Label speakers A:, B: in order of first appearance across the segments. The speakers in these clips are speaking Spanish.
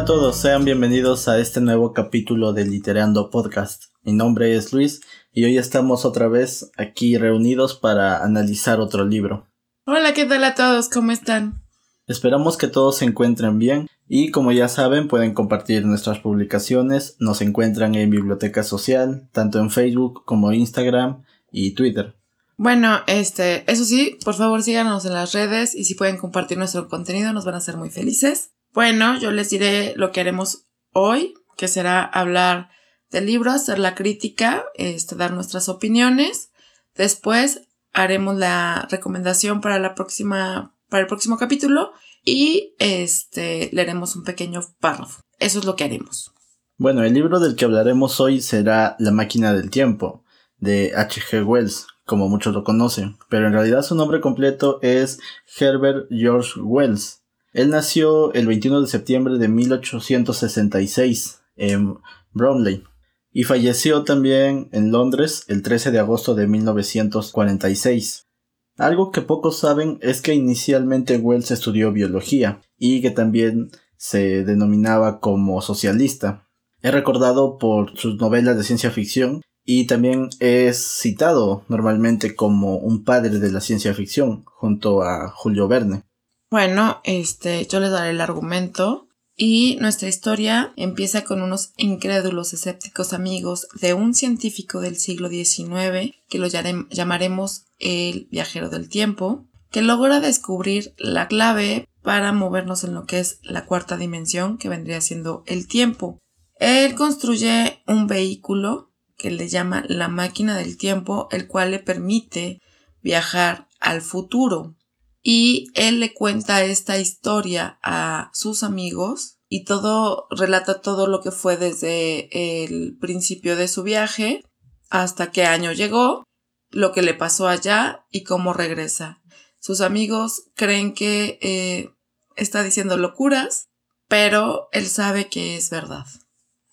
A: Hola a todos, sean bienvenidos a este nuevo capítulo de Literando Podcast. Mi nombre es Luis y hoy estamos otra vez aquí reunidos para analizar otro libro.
B: Hola, ¿qué tal a todos? ¿Cómo están?
A: Esperamos que todos se encuentren bien y como ya saben pueden compartir nuestras publicaciones, nos encuentran en Biblioteca Social, tanto en Facebook como Instagram y Twitter.
B: Bueno, este, eso sí, por favor síganos en las redes y si pueden compartir nuestro contenido nos van a hacer muy felices. Bueno, yo les diré lo que haremos hoy, que será hablar del libro, hacer la crítica, este, dar nuestras opiniones. Después haremos la recomendación para la próxima, para el próximo capítulo y este, leeremos un pequeño párrafo. Eso es lo que haremos.
A: Bueno, el libro del que hablaremos hoy será La máquina del tiempo, de H.G. Wells, como muchos lo conocen, pero en realidad su nombre completo es Herbert George Wells. Él nació el 21 de septiembre de 1866 en Bromley y falleció también en Londres el 13 de agosto de 1946. Algo que pocos saben es que inicialmente Wells estudió biología y que también se denominaba como socialista. Es recordado por sus novelas de ciencia ficción y también es citado normalmente como un padre de la ciencia ficción junto a Julio Verne.
B: Bueno, este, yo les daré el argumento y nuestra historia empieza con unos incrédulos escépticos amigos de un científico del siglo XIX que lo llamaremos el viajero del tiempo, que logra descubrir la clave para movernos en lo que es la cuarta dimensión, que vendría siendo el tiempo. Él construye un vehículo que le llama la máquina del tiempo, el cual le permite viajar al futuro. Y él le cuenta esta historia a sus amigos y todo relata todo lo que fue desde el principio de su viaje hasta qué año llegó, lo que le pasó allá y cómo regresa. Sus amigos creen que eh, está diciendo locuras, pero él sabe que es verdad.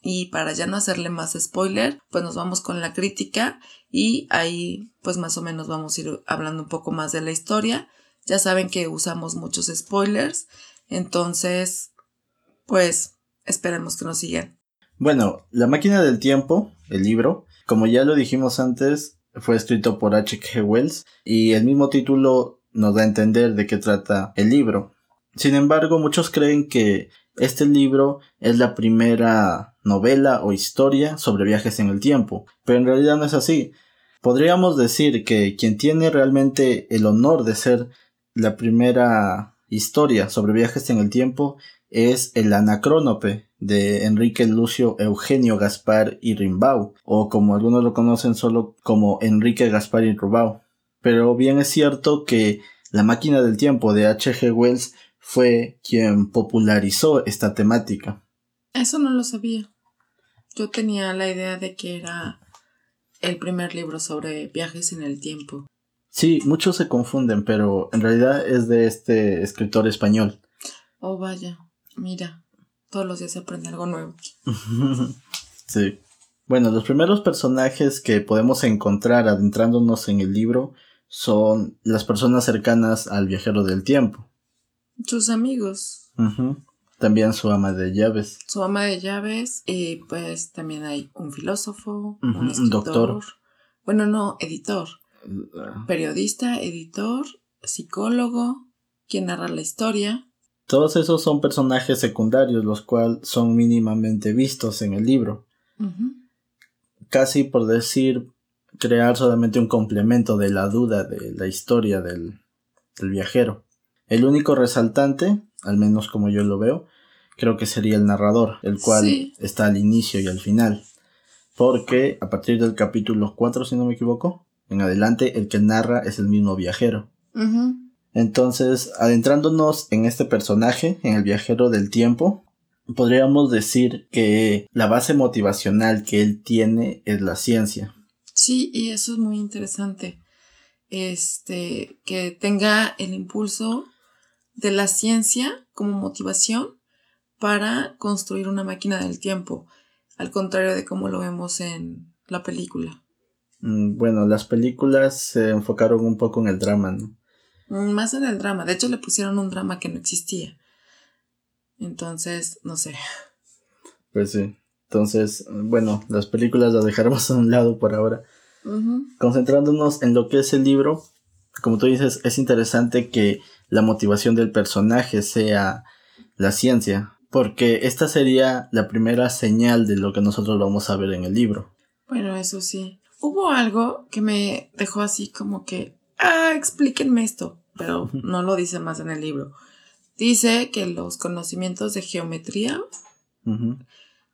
B: Y para ya no hacerle más spoiler, pues nos vamos con la crítica y ahí pues más o menos vamos a ir hablando un poco más de la historia. Ya saben que usamos muchos spoilers, entonces pues esperemos que nos sigan.
A: Bueno, La máquina del tiempo, el libro, como ya lo dijimos antes, fue escrito por H.G. Wells y el mismo título nos da a entender de qué trata el libro. Sin embargo, muchos creen que este libro es la primera novela o historia sobre viajes en el tiempo, pero en realidad no es así. Podríamos decir que quien tiene realmente el honor de ser la primera historia sobre viajes en el tiempo es el Anacrónope de Enrique Lucio Eugenio Gaspar y Rimbaud, o como algunos lo conocen solo como Enrique Gaspar y Rimbaud. Pero bien es cierto que La máquina del tiempo de H.G. Wells fue quien popularizó esta temática.
B: Eso no lo sabía. Yo tenía la idea de que era el primer libro sobre viajes en el tiempo.
A: Sí, muchos se confunden, pero en realidad es de este escritor español.
B: Oh, vaya, mira, todos los días se aprende algo nuevo.
A: sí. Bueno, los primeros personajes que podemos encontrar adentrándonos en el libro son las personas cercanas al viajero del tiempo.
B: Sus amigos
A: también su ama de llaves.
B: Su ama de llaves, y pues también hay un filósofo, un, doctor. Bueno, no, editor. Periodista, editor, psicólogo, quien narra la historia.
A: Todos esos son personajes secundarios, los cuales son mínimamente vistos en el libro. Casi por decir, crear solamente un complemento de la duda de la historia del, del viajero. El único resaltante al menos como yo lo veo, creo que sería el narrador, el cual está al inicio y al final. Porque a partir del capítulo 4, si no me equivoco, en adelante el que narra es el mismo viajero. Entonces, adentrándonos en este personaje, en el viajero del tiempo, podríamos decir que la base motivacional que él tiene es la ciencia.
B: Sí, y eso es muy interesante. Este, que tenga el impulso de la ciencia como motivación para construir una máquina del tiempo, al contrario de cómo lo vemos en la película.
A: Mm, bueno, las películas se enfocaron un poco en el drama, ¿no?
B: Mm, más en el drama, de hecho le pusieron un drama que no existía. Entonces, no sé.
A: Pues sí. Entonces, bueno, las películas las dejaremos a un lado por ahora. Concentrándonos en lo que es el libro, como tú dices, es interesante que la motivación del personaje sea la ciencia, porque esta sería la primera señal de lo que nosotros vamos a ver en el libro.
B: Bueno, eso sí. Hubo algo que me dejó así como que, ah, explíquenme esto, pero no lo dice más en el libro. Dice que los conocimientos de geometría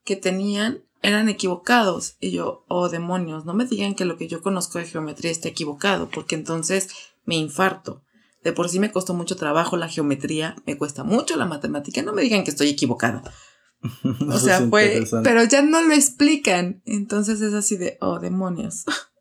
B: que tenían eran equivocados. Y yo, oh demonios, no me digan que lo que yo conozco de geometría está equivocado, porque entonces me infarto. De por sí me costó mucho trabajo la geometría, me cuesta mucho la matemática, no me digan que estoy equivocada. o sea, fue, pero ya no lo explican, entonces es así de, oh demonios.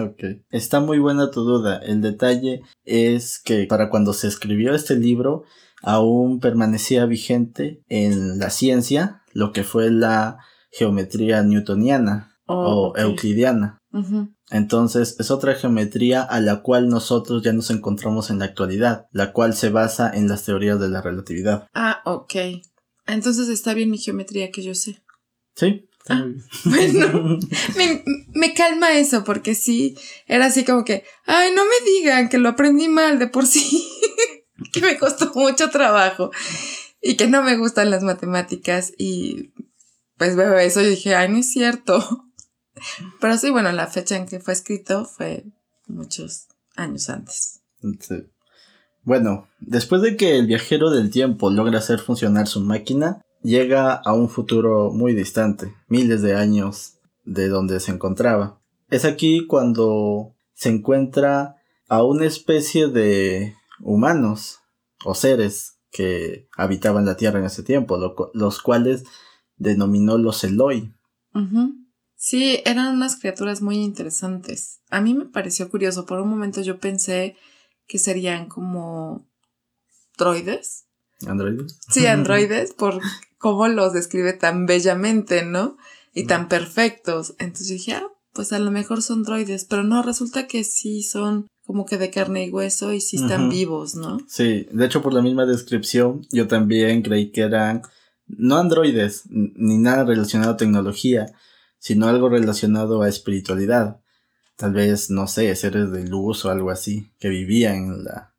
A: Ok. Está muy buena tu duda. El detalle es que para cuando se escribió este libro aún permanecía vigente en la ciencia lo que fue la geometría newtoniana oh, o euclidiana. Entonces es otra geometría a la cual nosotros ya nos encontramos en la actualidad, la cual se basa en las teorías de la relatividad.
B: Ah, ok. Entonces está bien mi geometría que yo sé.
A: Sí.
B: Ah, bueno, me, me, calma eso porque sí, era así como que, ay, no me digan que lo aprendí mal de por sí, que me costó mucho trabajo y que no me gustan las matemáticas y pues veo eso y dije, ay, no es cierto. Pero sí, bueno, la fecha en que fue escrito fue muchos años antes.
A: Sí. Bueno, después de que el viajero del tiempo logra hacer funcionar su máquina, llega a un futuro muy distante, miles de años de donde se encontraba. Es aquí cuando se encuentra a una especie de humanos o seres que habitaban la Tierra en ese tiempo, los cuales denominó los Eloi.
B: Sí, eran unas criaturas muy interesantes. A mí me pareció curioso. Por un momento yo pensé que serían como droides.
A: ¿Androides?
B: Sí, androides, por cómo los describe tan bellamente, ¿no? Y tan perfectos. Entonces dije, ah, pues a lo mejor son droides, pero no, resulta que sí son como que de carne y hueso y sí están vivos, ¿no?
A: Sí, de hecho por la misma descripción yo también creí que eran no androides ni nada relacionado a tecnología, sino algo relacionado a espiritualidad. Tal vez, no sé, seres de luz o algo así, que vivían en, la,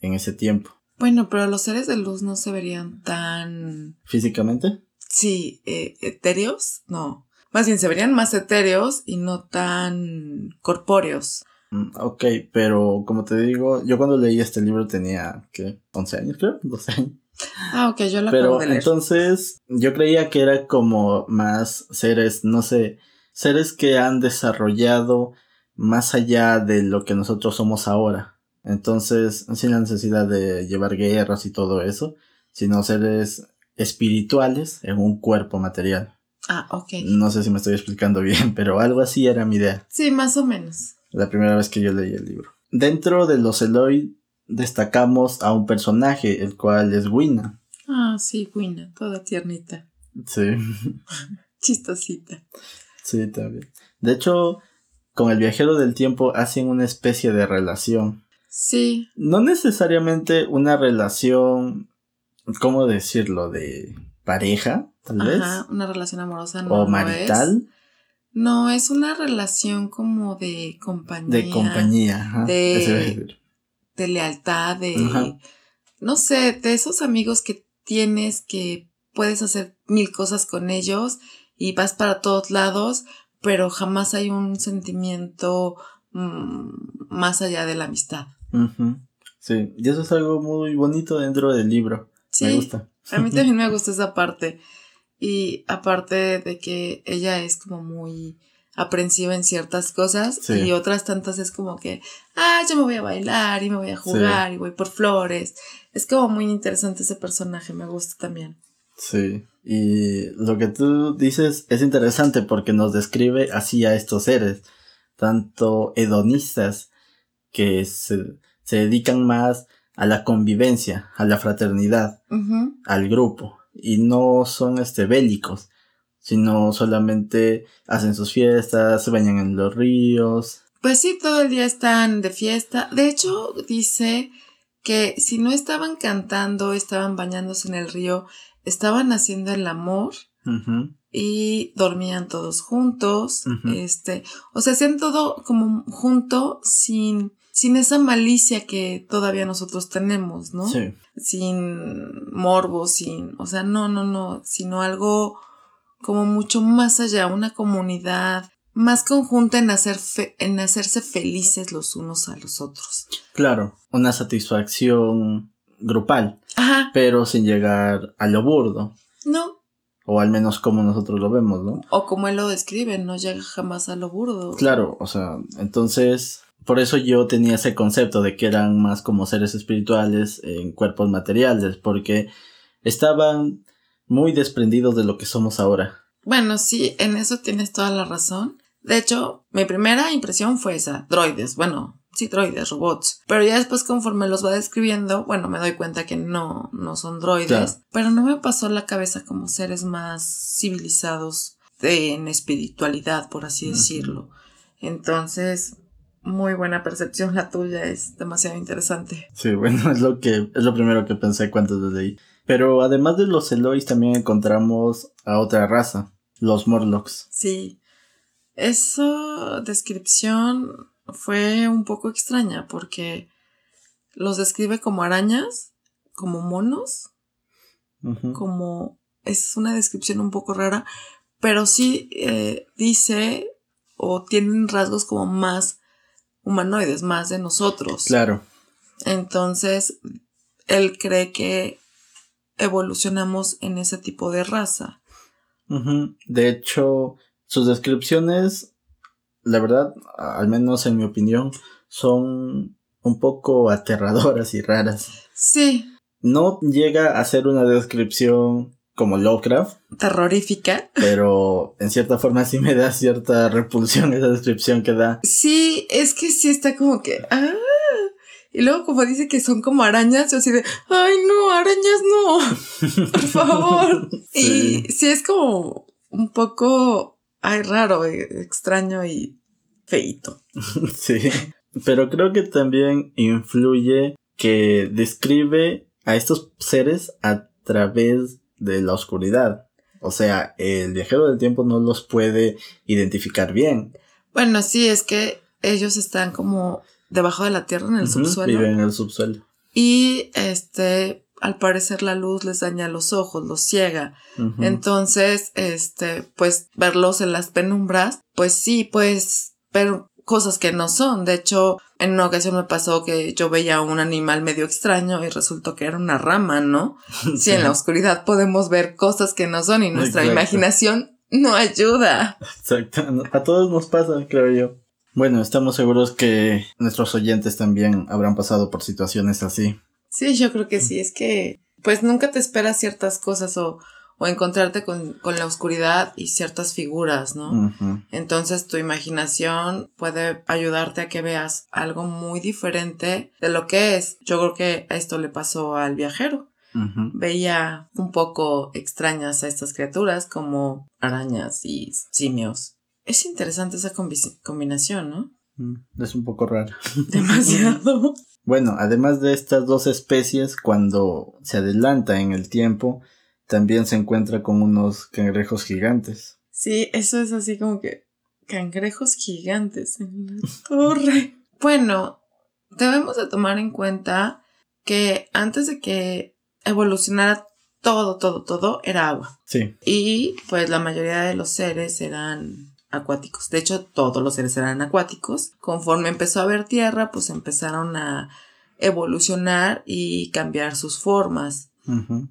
A: en ese tiempo.
B: Bueno, pero los seres de luz no se verían tan...
A: ¿Físicamente?
B: Sí, eh, etéreos, no. Más bien se verían más etéreos y no tan corpóreos.
A: Mm, ok, pero como te digo, yo cuando leí este libro tenía, ¿qué? 11 años creo, 12 años.
B: Ah, ok, yo lo
A: Pero entonces yo creía que era como más seres, no sé, seres que han desarrollado más allá de lo que nosotros somos ahora. Entonces, sin la necesidad de llevar guerras y todo eso, sino seres espirituales en un cuerpo material.
B: Ah, ok.
A: No sé si me estoy explicando bien, pero algo así era mi idea.
B: Sí, más o menos.
A: La primera vez que yo leí el libro. Dentro de los Eloy destacamos a un personaje, el cual es Wina.
B: Ah, sí, Wina, toda tiernita.
A: Sí.
B: Chistosita.
A: Sí, también. De hecho, con el viajero del tiempo hacen una especie de relación.
B: Sí.
A: No necesariamente una relación, ¿cómo decirlo? De pareja, tal vez.
B: una relación amorosa. No,
A: o marital.
B: No, es una relación como de compañía.
A: De compañía, ajá.
B: De de lealtad, de, no sé, de esos amigos que tienes que puedes hacer mil cosas con ellos y vas para todos lados, pero jamás hay un sentimiento mm, más allá de la amistad.
A: Sí, y eso es algo muy bonito dentro del libro. Sí, me gusta.
B: A mí también me gusta esa parte. Y aparte de que ella es como muy aprensiva en ciertas cosas y otras tantas es como que, ah, yo me voy a bailar y me voy a jugar y voy por flores. Es como muy interesante ese personaje, me gusta también.
A: Sí, y lo que tú dices es interesante porque nos describe así a estos seres, tanto hedonistas que se, se dedican más a la convivencia, a la fraternidad, al grupo, y no son este bélicos sino solamente hacen sus fiestas, se bañan en los ríos.
B: Pues sí, todo el día están de fiesta. De hecho, dice que si no estaban cantando, estaban bañándose en el río, estaban haciendo el amor y dormían todos juntos, este, o sea, hacían todo como junto sin, sin esa malicia que todavía nosotros tenemos, ¿no?
A: Sí.
B: Sin morbo, sin, o sea, no, no, no, sino algo como mucho más allá, una comunidad más conjunta en, hacer fe- en hacerse felices los unos a los otros.
A: Claro, una satisfacción grupal,
B: Ajá,
A: pero sin llegar a lo burdo,
B: no,
A: o al menos como nosotros lo vemos, ¿no?
B: o como él lo describe, no llega jamás a lo burdo.
A: Claro, o sea, entonces, por eso yo tenía ese concepto de que eran más como seres espirituales en cuerpos materiales, porque estaban muy desprendidos de lo que somos ahora.
B: Bueno, sí, en eso tienes toda la razón. De hecho, mi primera impresión fue esa, droides, bueno, sí, droides, robots. Pero ya después conforme los va describiendo, bueno, me doy cuenta que no, no son droides.
A: Claro.
B: Pero no me pasó la cabeza como seres más civilizados de- en espiritualidad, por así decirlo. Entonces, muy buena percepción la tuya, es demasiado interesante.
A: Sí, bueno, es lo que es lo primero que pensé cuando lo leí. Pero además de los Elois también encontramos a otra raza, los Morlocks.
B: Sí. Esa descripción fue un poco extraña porque los describe como arañas, como monos, como es una descripción un poco rara, pero sí eh, dice o tienen rasgos como más humanoides, más de nosotros.
A: Claro,
B: Entonces, él cree que evolucionamos en ese tipo de raza.
A: De hecho, sus descripciones, la verdad, al menos en mi opinión, son un poco aterradoras y raras.
B: Sí,
A: No llega a ser una descripción como Lovecraft,
B: terrorífica.
A: pero en cierta forma sí me da cierta repulsión esa descripción que da.
B: Sí, es que sí está como que. Ah. Y luego, como dice que son como arañas, yo así de. ¡Ay, no! ¡Arañas no! Por favor.
A: Sí.
B: Y sí es como un poco. Ay, raro, eh, extraño y feito.
A: Sí. Pero creo que también influye que describe a estos seres a través de la oscuridad. O sea, el viajero del tiempo no los puede identificar bien.
B: Bueno, sí, es que ellos están como debajo de la tierra en el subsuelo.
A: Viven en el subsuelo.
B: Y este. Al parecer la luz les daña los ojos, los ciega. Entonces, este, pues verlos en las penumbras, pues sí, pues ver cosas que no son. De hecho, en una ocasión me pasó que yo veía un animal medio extraño y resultó que era una rama, ¿no? Si en la oscuridad podemos ver cosas que no son y nuestra
A: Exacto.
B: imaginación no ayuda.
A: Exacto. A todos nos pasa, creo yo. Bueno, estamos seguros que nuestros oyentes también habrán pasado por situaciones así.
B: Sí, yo creo que sí, es que pues nunca te esperas ciertas cosas o, o encontrarte con, con la oscuridad y ciertas figuras, ¿no? Entonces tu imaginación puede ayudarte a que veas algo muy diferente de lo que es. Yo creo que esto le pasó al viajero. Veía un poco extrañas a estas criaturas como arañas y simios. Es interesante esa combi- combinación, ¿no?
A: Mm, Es un poco raro.
B: Demasiado.
A: Bueno, además de estas dos especies, cuando se adelanta en el tiempo, también se encuentra con unos cangrejos gigantes.
B: Sí, eso es así como que cangrejos gigantes en la torre. Bueno, debemos de tomar en cuenta que antes de que evolucionara todo, todo, todo, era agua.
A: Sí,
B: Y pues la mayoría de los seres eran acuáticos. De hecho, todos los seres eran acuáticos. Conforme empezó a haber tierra, pues empezaron a evolucionar y cambiar sus formas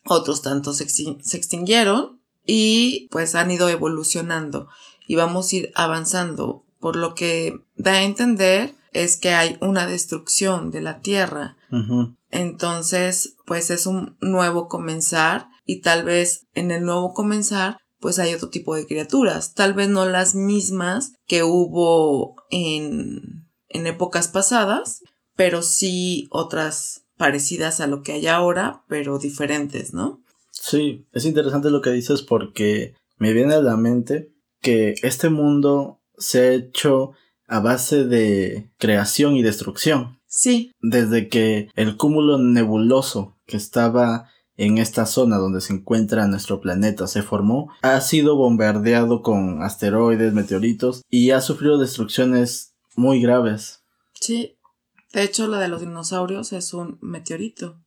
B: otros tantos se, extin- se extinguieron y pues han ido evolucionando y vamos a ir avanzando. Por lo que da a entender es que hay una destrucción de la Tierra. Entonces, pues es un nuevo comenzar y tal vez en el nuevo comenzar pues hay otro tipo de criaturas, tal vez no las mismas que hubo en, en épocas pasadas, pero sí otras parecidas a lo que hay ahora, pero diferentes, ¿no?
A: Sí, es interesante lo que dices porque me viene a la mente que este mundo se ha hecho a base de creación y destrucción.
B: Sí,
A: Desde que el cúmulo nebuloso que estaba en esta zona donde se encuentra nuestro planeta se formó, ha sido bombardeado con asteroides, meteoritos y ha sufrido destrucciones muy graves.
B: Sí, de hecho la de los dinosaurios es un meteorito.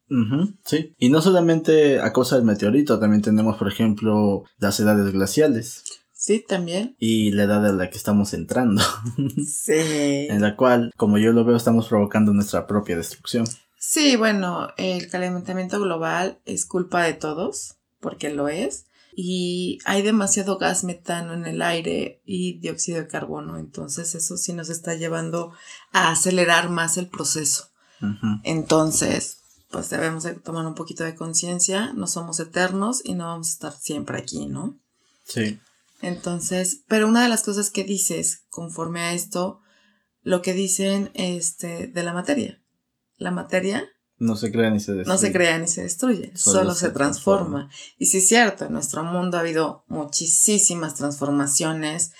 A: sí, y no solamente a causa del meteorito, también tenemos por ejemplo las edades glaciales.
B: Sí, también.
A: Y la edad en la que estamos entrando.
B: Sí.
A: en la cual, como yo lo veo, estamos provocando nuestra propia destrucción.
B: Sí, bueno, el calentamiento global es culpa de todos, porque lo es. Y hay demasiado gas metano en el aire y dióxido de carbono, entonces eso sí nos está llevando a acelerar más el proceso. Entonces, pues debemos tomar un poquito de conciencia, no somos eternos y no vamos a estar siempre aquí, ¿no?
A: Sí.
B: Entonces, pero una de las cosas que dices conforme a esto, lo que dicen este, de la materia. La materia
A: no se crea ni se destruye.
B: No se crea ni se destruye, solo, se, transforma. Y sí es cierto, en nuestro mundo ha habido muchísimas transformaciones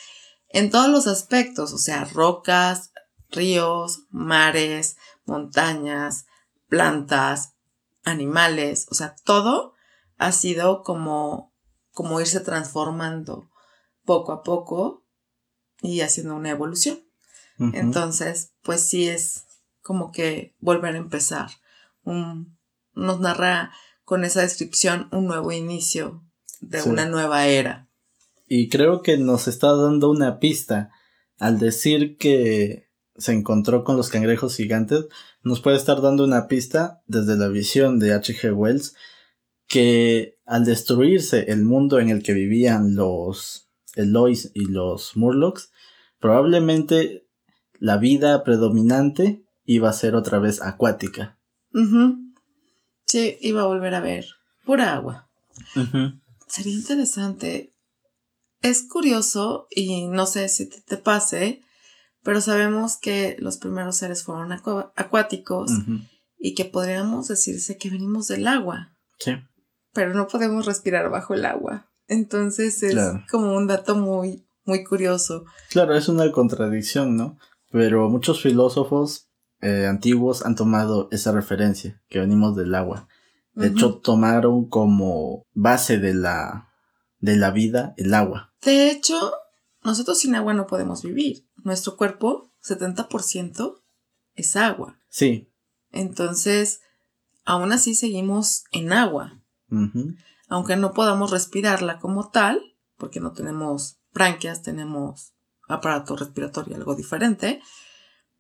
B: en todos los aspectos, o sea, rocas, ríos, mares, montañas, plantas, animales, o sea, todo ha sido como, como irse transformando poco a poco y haciendo una evolución. Entonces, pues sí es como que volver a empezar. nos narra con esa descripción un nuevo inicio de una nueva era.
A: Y creo que nos está dando una pista al decir que se encontró con los cangrejos gigantes, nos puede estar dando una pista desde la visión de H.G. Wells que al destruirse el mundo en el que vivían los Elois y los Murlocs, probablemente la vida predominante iba a ser otra vez acuática.
B: Sí, iba a volver a ver pura agua. Sería interesante. Es curioso y no sé si te, pase, pero sabemos que los primeros seres fueron acuáticos y que podríamos decirse que venimos del agua. Sí. Pero no podemos respirar bajo el agua. Entonces es como un dato muy, muy curioso.
A: Claro, es una contradicción, ¿no? Pero muchos filósofos eh, antiguos han tomado esa referencia, que venimos del agua. De hecho, tomaron como base de la, de la vida el agua.
B: De hecho, nosotros sin agua no podemos vivir. Nuestro cuerpo, 70%, es agua. Sí. Entonces, aún así seguimos en agua aunque no podamos respirarla como tal, porque no tenemos branquias, tenemos aparato respiratorio algo diferente,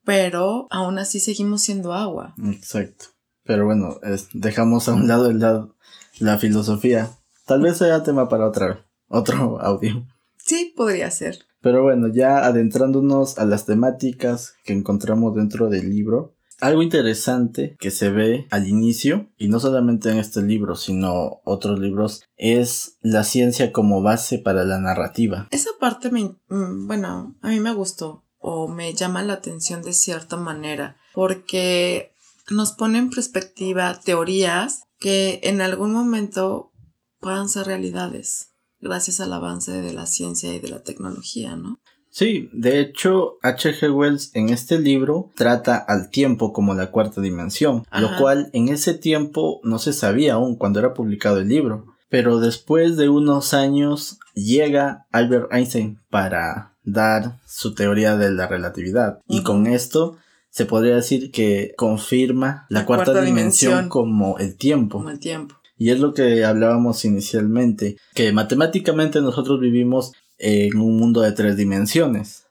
B: pero aún así seguimos siendo agua.
A: Exacto. Pero bueno, dejamos a un lado el lado, la filosofía. Tal vez sea tema para otra, otro audio.
B: Sí, podría ser.
A: Pero bueno, ya adentrándonos a las temáticas que encontramos dentro del libro, algo interesante que se ve al inicio, y no solamente en este libro, sino otros libros, es la ciencia como base para la narrativa.
B: Esa parte me, mm, bueno, a mí me gustó o me llama la atención de cierta manera, porque nos pone en perspectiva teorías que en algún momento puedan ser realidades gracias al avance de la ciencia y de la tecnología, ¿no?
A: Sí, de hecho, H.G. Wells en este libro trata al tiempo como la cuarta dimensión, lo cual en ese tiempo no se sabía aún cuando era publicado el libro. Pero después de unos años llega Albert Einstein para dar su teoría de la relatividad. Y con esto se podría decir que confirma la, cuarta, dimensión, dimensión, como el tiempo.
B: Como el tiempo.
A: Y es lo que hablábamos inicialmente, que matemáticamente nosotros vivimos en un mundo de tres dimensiones.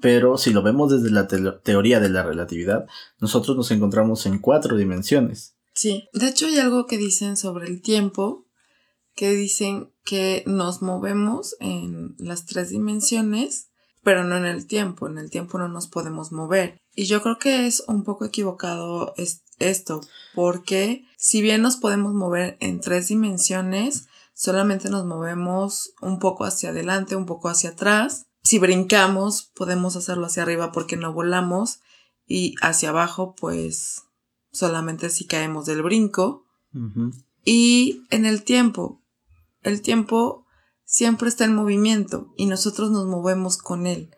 A: Pero si lo vemos desde la teoría de la relatividad, nosotros nos encontramos en cuatro dimensiones.
B: Sí, de hecho hay algo que dicen sobre el tiempo, que dicen que nos movemos en las tres dimensiones, pero no en el tiempo, en el tiempo no nos podemos mover. Y yo creo que es un poco equivocado esto, porque si bien nos podemos mover en tres dimensiones, solamente nos movemos un poco hacia adelante, un poco hacia atrás. Si brincamos, podemos hacerlo hacia arriba porque no volamos y hacia abajo, pues solamente si caemos del brinco. Y en el tiempo, el tiempo siempre está en movimiento y nosotros nos movemos con él.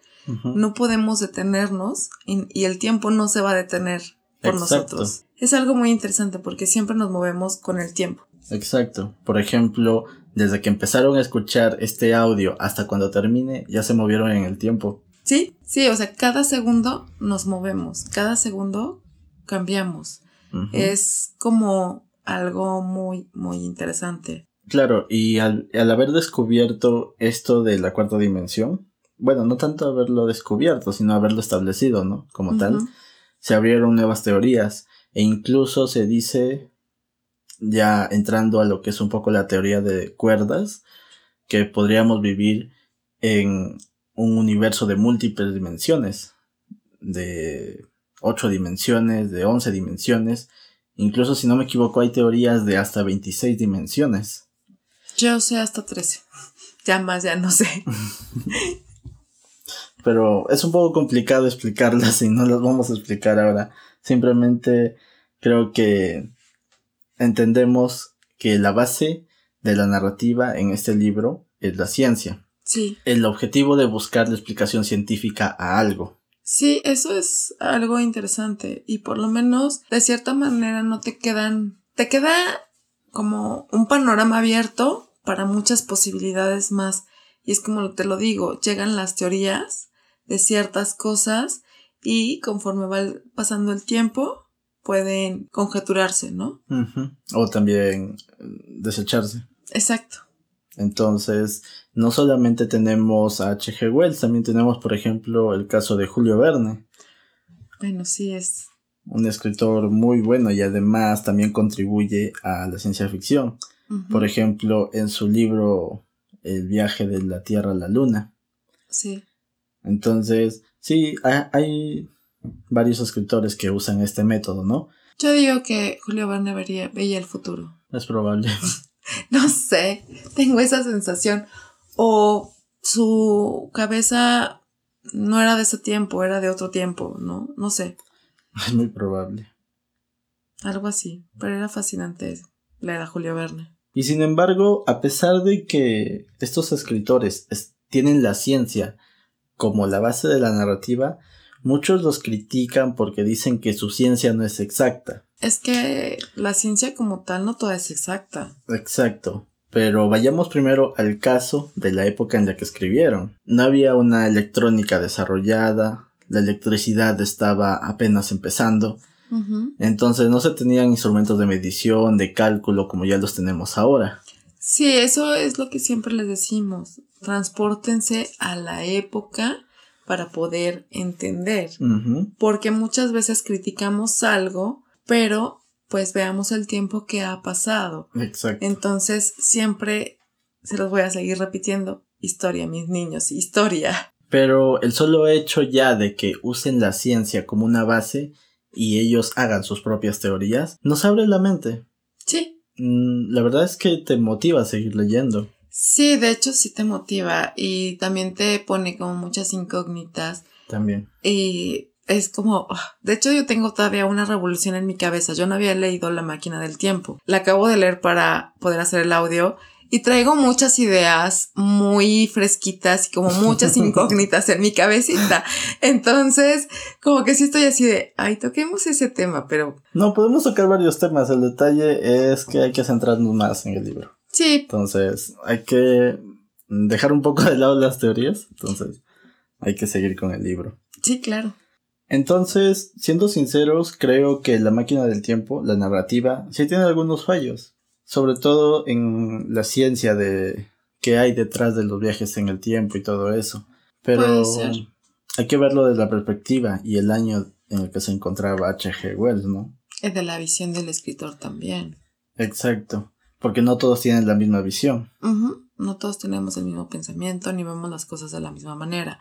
B: No podemos detenernos y, el tiempo no se va a detener por nosotros. Es algo muy interesante porque siempre nos movemos con el tiempo.
A: Exacto. Por ejemplo, desde que empezaron a escuchar este audio hasta cuando termine, ya se movieron en el tiempo.
B: Sí, sí, o sea, cada segundo nos movemos, cada segundo cambiamos. Es como algo muy, muy interesante.
A: Claro, y al, haber descubierto esto de la cuarta dimensión, bueno, no tanto haberlo descubierto, sino haberlo establecido, ¿no? Como tal, se abrieron nuevas teorías e incluso se dice, ya entrando a lo que es un poco la teoría de cuerdas, que podríamos vivir en un universo de múltiples dimensiones, de 8 dimensiones, de 11 dimensiones, incluso si no me equivoco hay teorías de hasta 26 dimensiones.
B: Yo sé hasta 13. Ya más, ya no sé.
A: Pero es un poco complicado explicarlas y no las vamos a explicar ahora. Simplemente creo que entendemos que la base de la narrativa en este libro es la ciencia.
B: Sí.
A: El objetivo de buscar la explicación científica a algo.
B: Sí, eso es algo interesante y por lo menos de cierta manera no te quedan, te queda como un panorama abierto para muchas posibilidades más. Y es como te lo digo, llegan las teorías de ciertas cosas y conforme va pasando el tiempo pueden conjeturarse, ¿no?
A: O también eh, desecharse.
B: Exacto.
A: Entonces, no solamente tenemos a H.G. Wells, también tenemos, por ejemplo, el caso de Julio Verne.
B: Bueno, sí es.
A: Un escritor muy bueno y además también contribuye a la ciencia ficción. Por ejemplo, en su libro El viaje de la Tierra a la Luna.
B: Sí.
A: Entonces, sí, hay, varios escritores que usan este método, ¿no?
B: Yo digo que Julio Verne veía el futuro.
A: Es probable.
B: no sé, tengo esa sensación. O su cabeza no era de ese tiempo, era de otro tiempo, ¿no? No sé.
A: Es muy probable.
B: Algo así, pero era fascinante leer a Julio Verne.
A: Y sin embargo, a pesar de que estos escritores tienen la ciencia como la base de la narrativa, muchos los critican porque dicen que su ciencia no es exacta.
B: Es que la ciencia como tal no toda es exacta.
A: Exacto. Pero vayamos primero al caso de la época en la que escribieron. No había una electrónica desarrollada, la electricidad estaba apenas empezando, entonces no se tenían instrumentos de medición, de cálculo como ya los tenemos ahora.
B: Sí, eso es lo que siempre les decimos. Transpórtense a la época para poder entender. Porque muchas veces criticamos algo, pero pues veamos el tiempo que ha pasado.
A: Exacto.
B: Entonces siempre se los voy a seguir repitiendo. Historia, mis niños, historia.
A: Pero el solo hecho ya de que usen la ciencia como una base y ellos hagan sus propias teorías, nos abre la mente.
B: Sí.
A: Mm, la verdad es que te motiva a seguir leyendo.
B: Sí, de hecho sí te motiva y también te pone como muchas incógnitas.
A: También.
B: Y es como, ah, de hecho yo tengo todavía una revolución en mi cabeza. Yo no había leído La máquina del tiempo. La acabo de leer para poder hacer el audio y traigo muchas ideas muy fresquitas y como muchas incógnitas en mi cabecita. Entonces, como que sí estoy así de, ay, toquemos ese tema, pero...
A: No, podemos tocar varios temas. El detalle es que hay que centrarnos más en el libro.
B: Sí.
A: Entonces, hay que dejar un poco de lado las teorías. Entonces, hay que seguir con el libro.
B: Sí, claro.
A: Entonces, siendo sinceros, creo que la máquina del tiempo, la narrativa, sí tiene algunos fallos sobre todo en la ciencia de que hay detrás de los viajes en el tiempo y todo eso. Pero hay que verlo desde la perspectiva y el año en el que se encontraba H.G. Wells, ¿no?
B: Es de la visión del escritor también.
A: Exacto, porque no todos tienen la misma visión.
B: No todos tenemos el mismo pensamiento ni vemos las cosas de la misma manera.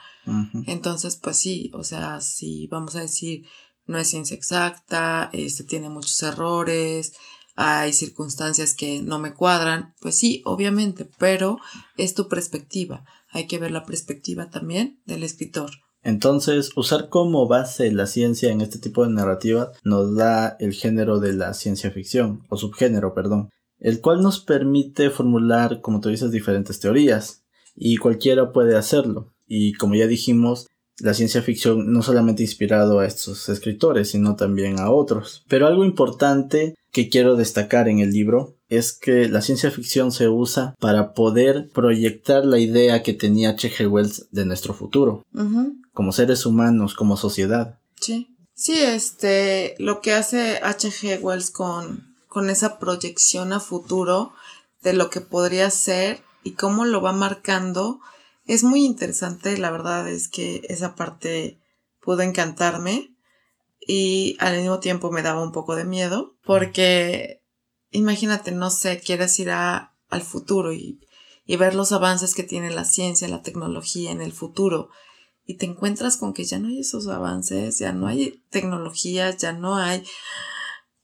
B: Entonces, pues sí, o sea, si vamos a decir no es ciencia exacta, este tiene muchos errores, hay circunstancias que no me cuadran, pues sí, obviamente, pero es tu perspectiva. Hay que ver la perspectiva también del escritor.
A: Entonces, usar como base la ciencia en este tipo de narrativa nos da el género de la ciencia ficción, o subgénero, perdón, el cual nos permite formular, como tú dices, diferentes teorías, y cualquiera puede hacerlo. Y como ya dijimos, la ciencia ficción no solamente ha inspirado a estos escritores, sino también a otros. Pero algo importante que quiero destacar en el libro es que la ciencia ficción se usa para poder proyectar la idea que tenía H.G. Wells de nuestro futuro, como seres humanos, como sociedad.
B: Sí. Sí, este, lo que hace H.G. Wells con, con esa proyección a futuro de lo que podría ser y cómo lo va marcando es muy interesante, la verdad es que esa parte pudo encantarme y al mismo tiempo me daba un poco de miedo porque imagínate, no sé, quieres ir a, al futuro y, y ver los avances que tiene la ciencia, la tecnología en el futuro y te encuentras con que ya no hay esos avances, ya no hay tecnología, ya no hay,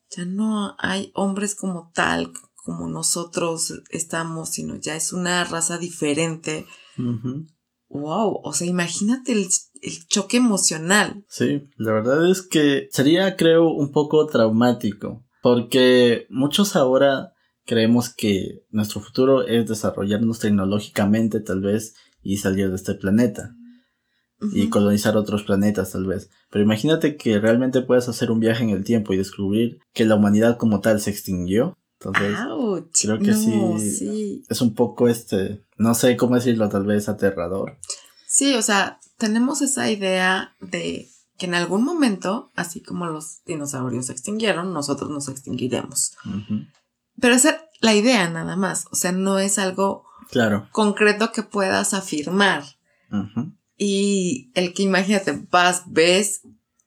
B: ya no hay hombres como tal, como nosotros estamos, sino ya es una raza diferente Wow, o sea, imagínate el, choque emocional.
A: Sí, la verdad es que sería, creo, un poco traumático, porque muchos ahora creemos que nuestro futuro es desarrollarnos tecnológicamente, tal vez, y salir de este planeta. Y colonizar otros planetas, tal vez. Pero imagínate que realmente puedes hacer un viaje en el tiempo y descubrir que la humanidad como tal se extinguió entonces, creo que sí, es un poco este, no sé cómo decirlo, tal vez aterrador.
B: Sí, o sea, tenemos esa idea de que en algún momento, así como los dinosaurios se extinguieron, nosotros nos extinguiremos. Pero esa es la idea nada más, o sea, no es algo claro. concreto que puedas afirmar. Y el que imagínate, vas, ves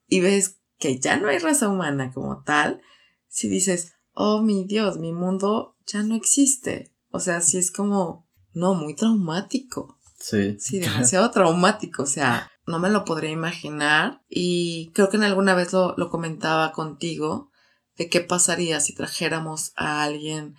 B: y ves que ya no hay raza humana como tal, si dices, oh mi Dios, mi mundo ya no existe. O sea, sí es como, no, muy traumático. Sí. Sí, demasiado traumático. O sea, no me lo podría imaginar. Y creo que en alguna vez lo, lo comentaba contigo de qué pasaría si trajéramos a alguien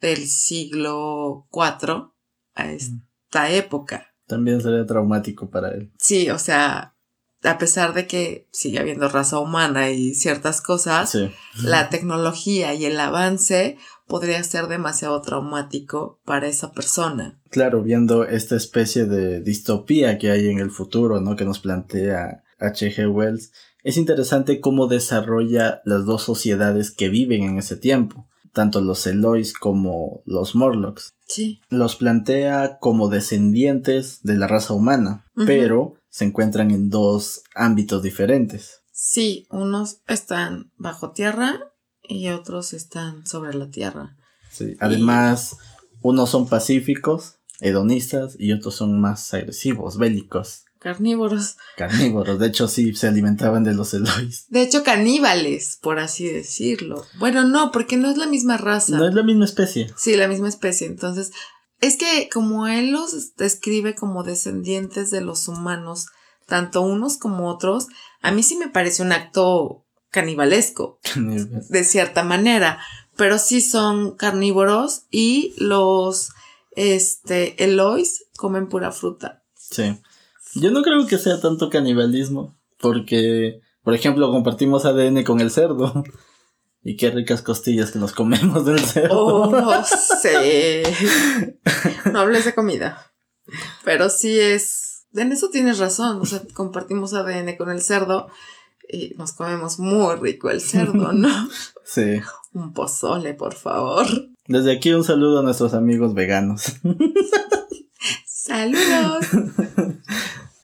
B: del siglo IV a esta época.
A: También sería traumático para él.
B: Sí, o sea, a pesar de que sigue habiendo raza humana y ciertas cosas, la tecnología y el avance podría ser demasiado traumático para esa persona.
A: Claro, viendo esta especie de distopía que hay en el futuro, ¿no? Que nos plantea H.G. Wells, es interesante cómo desarrolla las dos sociedades que viven en ese tiempo, tanto los Elois como los Morlocks. Sí. Los plantea como descendientes de la raza humana, pero se encuentran en dos ámbitos diferentes.
B: Sí, unos están bajo tierra y otros están sobre la tierra.
A: Sí, además, unos son pacíficos, hedonistas, y otros son más agresivos, bélicos.
B: Carnívoros.
A: Carnívoros, de hecho sí, se alimentaban de los Elois.
B: De hecho, caníbales, por así decirlo. Bueno, no, porque no es la misma raza.
A: No es la misma especie.
B: Sí, la misma especie. Entonces, es que como él los describe como descendientes de los humanos, tanto unos como otros, a mí sí me parece un acto canibalesco, de cierta manera, pero sí son carnívoros y los este Elois comen pura fruta.
A: Sí. Yo no creo que sea tanto canibalismo, porque por ejemplo, compartimos ADN con el cerdo. Y qué ricas costillas que nos comemos del cerdo.
B: Oh, no sé. No hables de comida. Pero sí es. En eso tienes razón. O sea, compartimos ADN con el cerdo y nos comemos muy rico el cerdo, ¿no? Sí. Un pozole, por favor.
A: Desde aquí un saludo a nuestros amigos veganos. Saludos.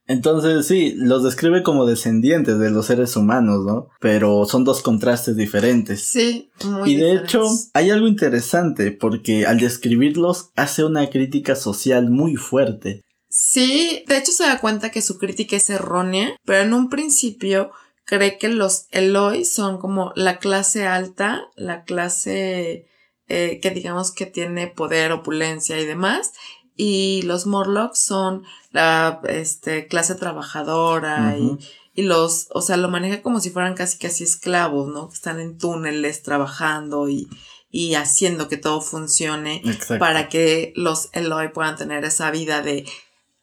A: Entonces sí, los describe como descendientes de los seres humanos, ¿no? Pero son dos contrastes diferentes. Sí, muy Y de hecho, hay algo interesante porque al describirlos hace una crítica social muy fuerte.
B: Sí, de hecho se da cuenta que su crítica es errónea, pero en un principio cree que los Eloi son como la clase alta, la clase eh, que digamos que tiene poder, opulencia y demás, y los Morlocks son la este, clase trabajadadora y, y, los, o sea, lo maneja como si fueran casi casi esclavos, ¿no? Que están en túneles trabajando y, y haciendo que todo funcione para que los Eloy puedan tener esa vida de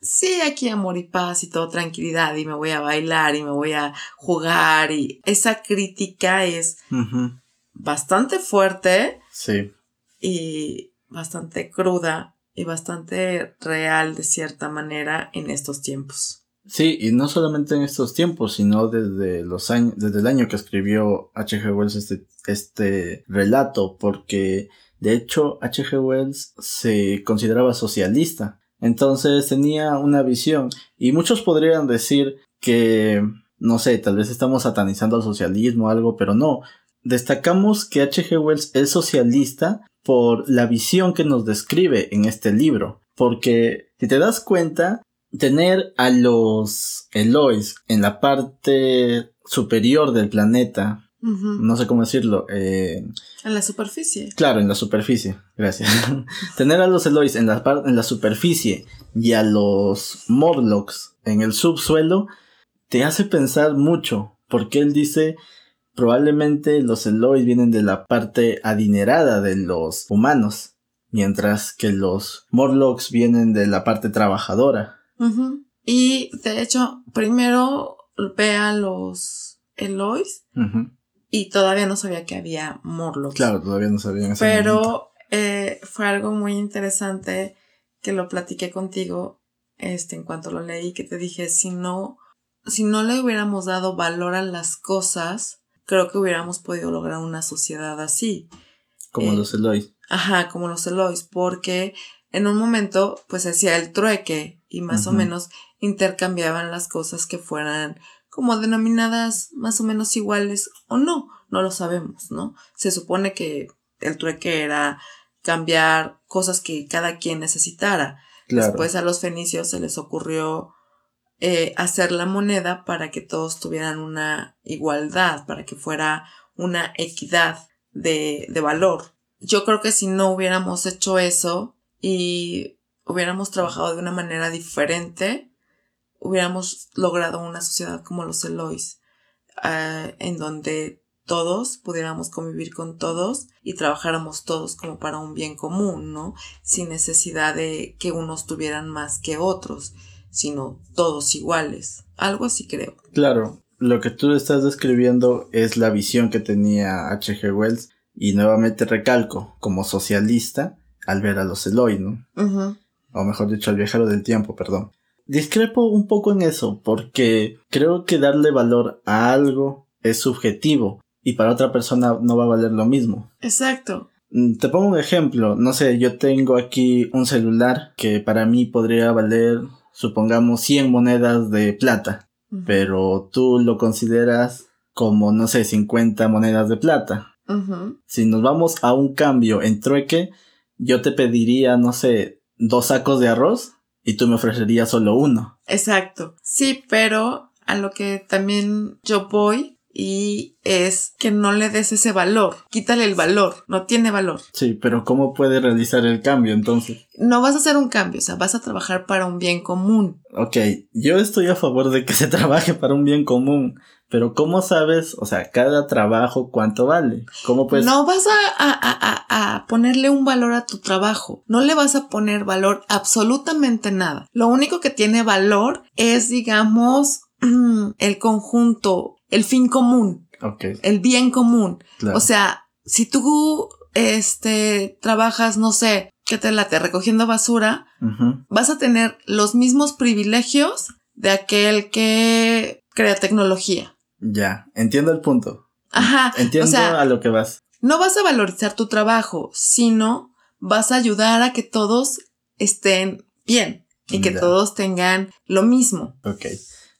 B: sí, aquí amor y paz y todo tranquilidad y me voy a bailar y me voy a jugar y esa crítica es bastante fuerte. Sí. Y bastante cruda y bastante real de cierta manera en estos tiempos.
A: Sí, y no solamente en estos tiempos, sino desde los años, desde el año que escribió H.G. Wells este, este relato, porque de hecho H.G. Wells se consideraba socialista. Entonces tenía una visión. Y muchos podrían decir que, no sé, tal vez estamos satanizando al socialismo o algo, pero no. Destacamos que H.G. Wells es socialista por la visión que nos describe en este libro. Porque, si te das cuenta, tener a los Elois en la parte superior del planeta, no sé cómo decirlo, eh,
B: en la superficie.
A: Claro, en la superficie, gracias. tener a los Elois en la, en la superficie y a los Morlocks en el subsuelo te hace pensar mucho, porque él dice probablemente los Elois vienen de la parte adinerada de los humanos, mientras que los Morlocks vienen de la parte trabajadora.
B: Y de hecho, primero ve a los Elois y todavía no sabía que había Morlocks.
A: Claro, todavía no sabía.
B: Pero eh, fue algo muy interesante que lo platiqué contigo este, en cuanto lo leí, que te dije, si no, si no le hubiéramos dado valor a las cosas, creo que hubiéramos podido lograr una sociedad así.
A: Como eh, los Elois.
B: Ajá, como los Elois, porque en un momento, pues hacía el trueque y más o menos intercambiaban las cosas que fueran como denominadas más o menos iguales o no, no lo sabemos, ¿no? Se supone que el trueque era cambiar cosas que cada quien necesitara. Después a los fenicios se les ocurrió eh, hacer la moneda para que todos tuvieran una igualdad, para que fuera una equidad de, de valor. Yo creo que si no hubiéramos hecho eso, y hubiéramos trabajado de una manera diferente, hubiéramos logrado una sociedad como los Elois, eh, en donde todos pudiéramos convivir con todos y trabajáramos todos como para un bien común, ¿no? Sin necesidad de que unos tuvieran más que otros, sino todos iguales. Algo así creo.
A: Claro, lo que tú estás describiendo es la visión que tenía H.G. Wells y nuevamente recalco, como socialista, al ver a los Eloy, ¿no? O mejor dicho, al viajero del tiempo, perdón. Discrepo un poco en eso, porque creo que darle valor a algo es subjetivo y para otra persona no va a valer lo mismo.
B: Exacto.
A: Mm, te pongo un ejemplo, no sé, yo tengo aquí un celular que para mí podría valer, supongamos, 100 monedas de plata, pero tú lo consideras como, no sé, 50 monedas de plata. Si nos vamos a un cambio en trueque, yo te pediría, no sé, dos sacos de arroz y tú me ofrecerías solo uno.
B: Exacto. Sí, pero a lo que también yo voy y es que no le des ese valor. Quítale el valor, no tiene valor.
A: Sí, pero ¿cómo puede realizar el cambio entonces?
B: No vas a hacer un cambio, o sea, vas a trabajar para un bien común.
A: Ok, yo estoy a favor de que se trabaje para un bien común, pero ¿cómo sabes, o sea, cada trabajo cuánto vale? ¿Cómo puedes...?
B: No vas a, a, a, ponerle un valor a tu trabajo. No le vas a poner valor absolutamente nada. Lo único que tiene valor es, digamos, el conjunto, el fin común. El bien común. O sea, si tú, este, trabajas, no sé, ¿qué te late? Recogiendo basura, vas a tener los mismos privilegios de aquel que crea tecnología.
A: Ya, entiendo el punto.
B: Ajá.
A: Entiendo a lo que vas.
B: No vas a valorizar tu trabajo, sino vas a ayudar a que todos estén bien y que todos tengan lo mismo.
A: Ok.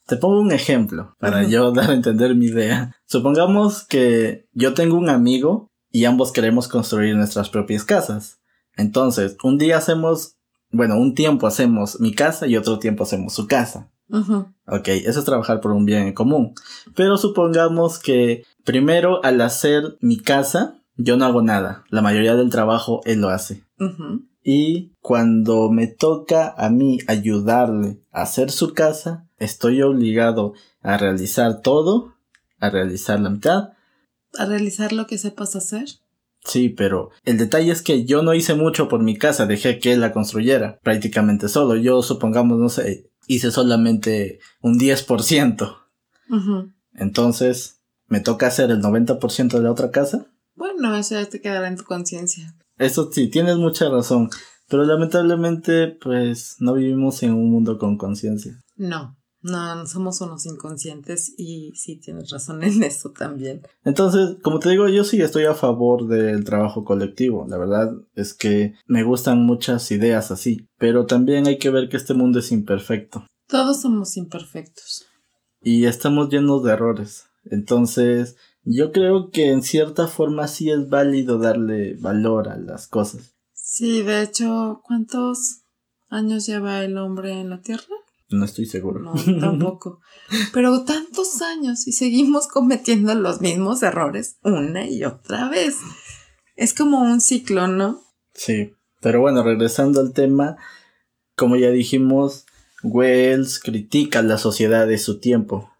A: Te pongo un ejemplo para yo dar a entender mi idea. Supongamos que yo tengo un amigo y ambos queremos construir nuestras propias casas. Entonces, un día hacemos, bueno, un tiempo hacemos mi casa y otro tiempo hacemos su casa. Ok, eso es trabajar por un bien en común. Pero supongamos que primero al hacer mi casa, yo no hago nada. La mayoría del trabajo él lo hace. Y cuando me toca a mí ayudarle a hacer su casa, estoy obligado a realizar todo, a realizar la mitad.
B: ¿A realizar lo que sepas hacer?
A: Sí, pero el detalle es que yo no hice mucho por mi casa, dejé que él la construyera prácticamente solo. Yo supongamos, no sé, hice solamente un 10%. Entonces, ¿me toca hacer el 90% de la otra casa?
B: Bueno, eso ya te quedará en tu conciencia.
A: Eso sí, tienes mucha razón. Pero lamentablemente, pues, no vivimos en un mundo con conciencia.
B: No. No, somos unos inconscientes y sí tienes razón en eso también.
A: Entonces, como te digo, yo sí estoy a favor del trabajo colectivo. La verdad es que me gustan muchas ideas así, pero también hay que ver que este mundo es imperfecto.
B: Todos somos imperfectos.
A: Y estamos llenos de errores. Entonces, yo creo que en cierta forma sí es válido darle valor a las cosas.
B: Sí, de hecho, ¿cuántos años lleva el hombre en la Tierra?
A: No estoy seguro.
B: No, tampoco. Pero tantos años y seguimos cometiendo los mismos errores una y otra vez. Es como un ciclo, ¿no?
A: Sí. Pero bueno, regresando al tema, como ya dijimos, Wells critica la sociedad de su tiempo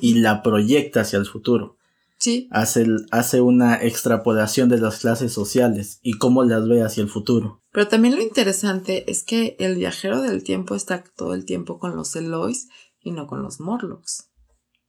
A: y la proyecta hacia el futuro.
B: Sí.
A: Hace, hace una extrapolación de las clases sociales y cómo las ve hacia el futuro.
B: Pero también lo interesante es que el viajero del tiempo está todo el tiempo con los Elois y no con los Morlocks.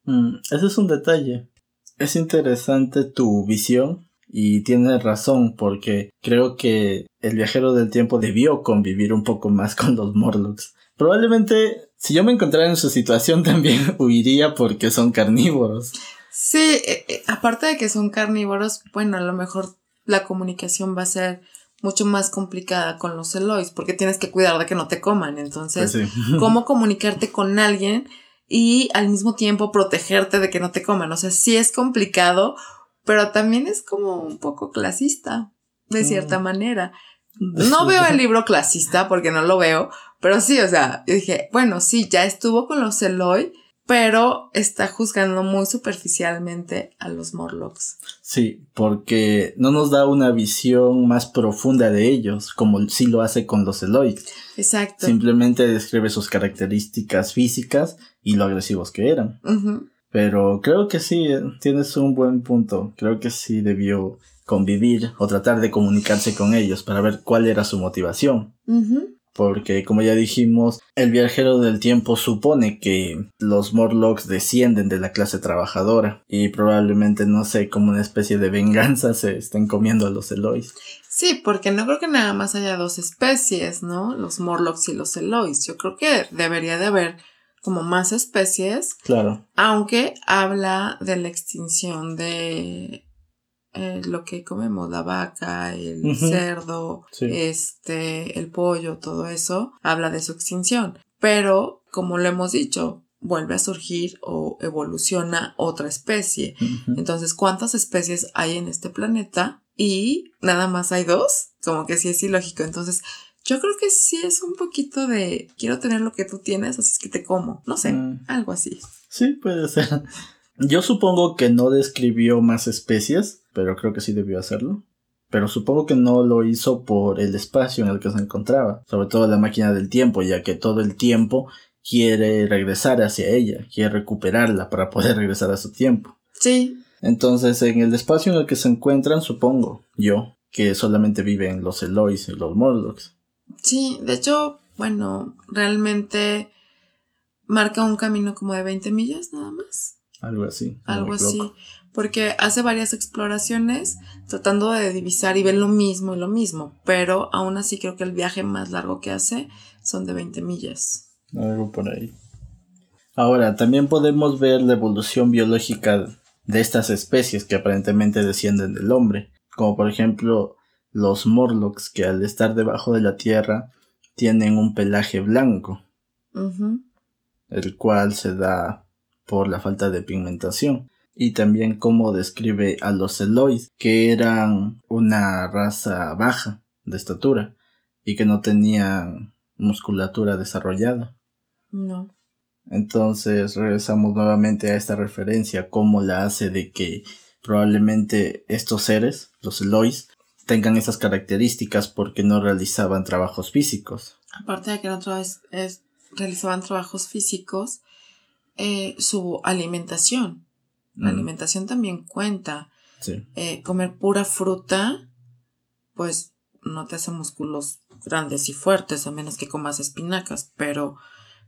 A: Mm, ese es un detalle. Es interesante tu visión y tienes razón porque creo que el viajero del tiempo debió convivir un poco más con los Morlocks. Probablemente si yo me encontrara en su situación también huiría porque son carnívoros.
B: Sí, eh, eh, aparte de que son carnívoros, bueno, a lo mejor la comunicación va a ser mucho más complicada con los Elois, porque tienes que cuidar de que no te coman. Entonces,
A: Pues
B: ¿cómo comunicarte con alguien y al mismo tiempo protegerte de que no te coman? O sea, sí es complicado, pero también es como un poco clasista, de cierta
A: Mm.
B: manera. No veo el libro clasista porque no lo veo, pero sí, o sea, dije, bueno, sí, ya estuvo con los Eloi, pero está juzgando muy superficialmente a los Morlocks.
A: Sí, porque no nos da una visión más profunda de ellos, como sí lo hace con los Eloy.
B: Exacto.
A: Simplemente describe sus características físicas y lo agresivos que eran.
B: Ujú.
A: Pero creo que sí, eh, tienes un buen punto. Creo que sí debió convivir o tratar de comunicarse con ellos para ver cuál era su motivación.
B: Ujú.
A: Porque, como ya dijimos, el viajero del tiempo supone que los Morlocks descienden de la clase trabajadora y probablemente, no sé, como una especie de venganza se estén comiendo a los Elois.
B: Sí, porque no creo que nada más haya dos especies, ¿no? Los Morlocks y los Elois. Yo creo que debería de haber como más especies,
A: Claro.
B: aunque habla de la extinción de eh, lo que comemos, la vaca, el cerdo,
A: Sí.
B: este, el pollo, todo eso, habla de su extinción. Pero, como lo hemos dicho, vuelve a surgir o evoluciona otra especie. Entonces, ¿cuántas especies hay en este planeta? Y nada más hay dos. Como que sí es ilógico. Entonces, yo creo que sí es un poquito de quiero tener lo que tú tienes, así es que te como. No sé,
A: Mm.
B: algo así.
A: Sí, puede ser. Yo supongo que no describió más especies, pero creo que sí debió hacerlo. Pero supongo que no lo hizo por el espacio en el que se encontraba, sobre todo la máquina del tiempo, ya que todo el tiempo quiere regresar hacia ella, quiere recuperarla para poder regresar a su tiempo.
B: Sí,
A: Entonces, en el espacio en el que se encuentran, supongo yo, que solamente viven los Elois y los Morlocks.
B: sí. De hecho, bueno, realmente marca un camino como de 20 millas nada más.
A: Algo así.
B: Algo así. Porque hace varias exploraciones tratando de divisar y ver lo mismo y lo mismo. Pero aún así creo que el viaje más largo que hace son de 20 millas.
A: Algo por ahí. Ahora, también podemos ver la evolución biológica de estas especies que aparentemente descienden del hombre, como por ejemplo los Morlocks que al estar debajo de la tierra tienen un pelaje blanco, el cual se da por la falta de pigmentación. Y también cómo describe a los Elois, que eran una raza baja de estatura y que no tenían musculatura desarrollada.
B: No.
A: Entonces regresamos nuevamente a esta referencia, cómo la hace de que probablemente estos seres, los Elois, tengan esas características porque no realizaban trabajos físicos.
B: Aparte de que vez es- realizaban trabajos físicos, eh, su alimentación. La
A: Mm,
B: alimentación también cuenta.
A: sí.
B: Eh, comer pura fruta, pues no te hace músculos grandes y fuertes, a menos que comas espinacas, pero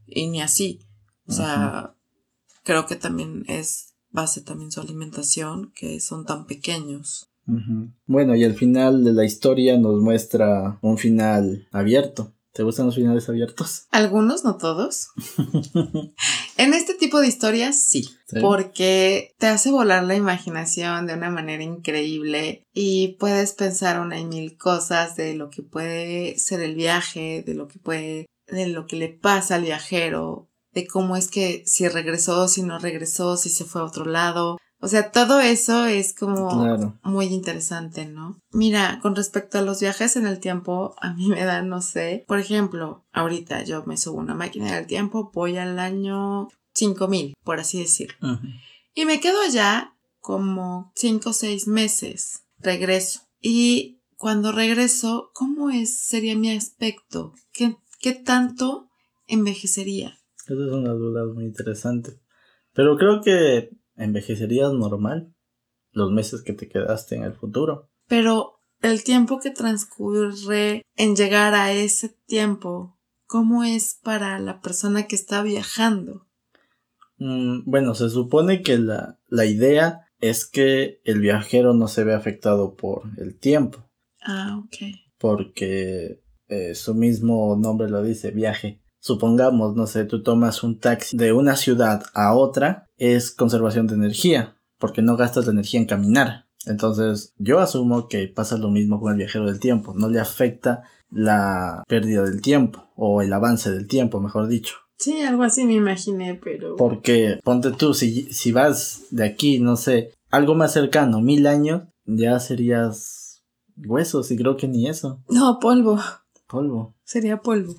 B: y ni así. O sea, creo que también es base también su alimentación, que son tan pequeños.
A: Bueno, y al final de la historia nos muestra un final abierto. ¿Te gustan los finales abiertos?
B: Algunos, no todos. en este tipo de historias sí,
A: Sí.
B: porque te hace volar la imaginación de una manera increíble y puedes pensar una y mil cosas de lo que puede ser el viaje, de lo que puede, de lo que le pasa al viajero, de cómo es que si regresó, si no regresó, si se fue a otro lado. O sea, todo eso es como
A: Claro.
B: muy interesante, ¿no? Mira, con respecto a los viajes en el tiempo, a mí me dan, no sé, por ejemplo, ahorita yo me subo a una máquina del tiempo, voy al año 5000, por así decirlo,
A: Ujú.
B: y me quedo allá como 5 o 6 meses, regreso. Y cuando regreso, ¿cómo es, sería mi aspecto? ¿Qué, qué tanto envejecería?
A: Esa es una duda muy interesante. Pero creo que envejecerías normal los meses que te quedaste en el futuro.
B: Pero el tiempo que transcurre en llegar a ese tiempo, ¿cómo es para la persona que está viajando?
A: Mm, bueno, se supone que la, la idea es que el viajero no se ve afectado por el tiempo,
B: Ah, ok.
A: porque eh, su mismo nombre lo dice, viaje. Supongamos, no sé, tú tomas un taxi de una ciudad a otra, es conservación de energía, porque no gastas la energía en caminar. Entonces, yo asumo que pasa lo mismo con el viajero del tiempo, no le afecta la pérdida del tiempo, o el avance del tiempo, mejor dicho.
B: Sí, algo así me imaginé, pero...
A: Porque ponte tú, si, si vas de aquí, no sé, algo más cercano, mil años, ya serías huesos y creo que ni eso,
B: No, polvo.
A: polvo.
B: Sería polvo.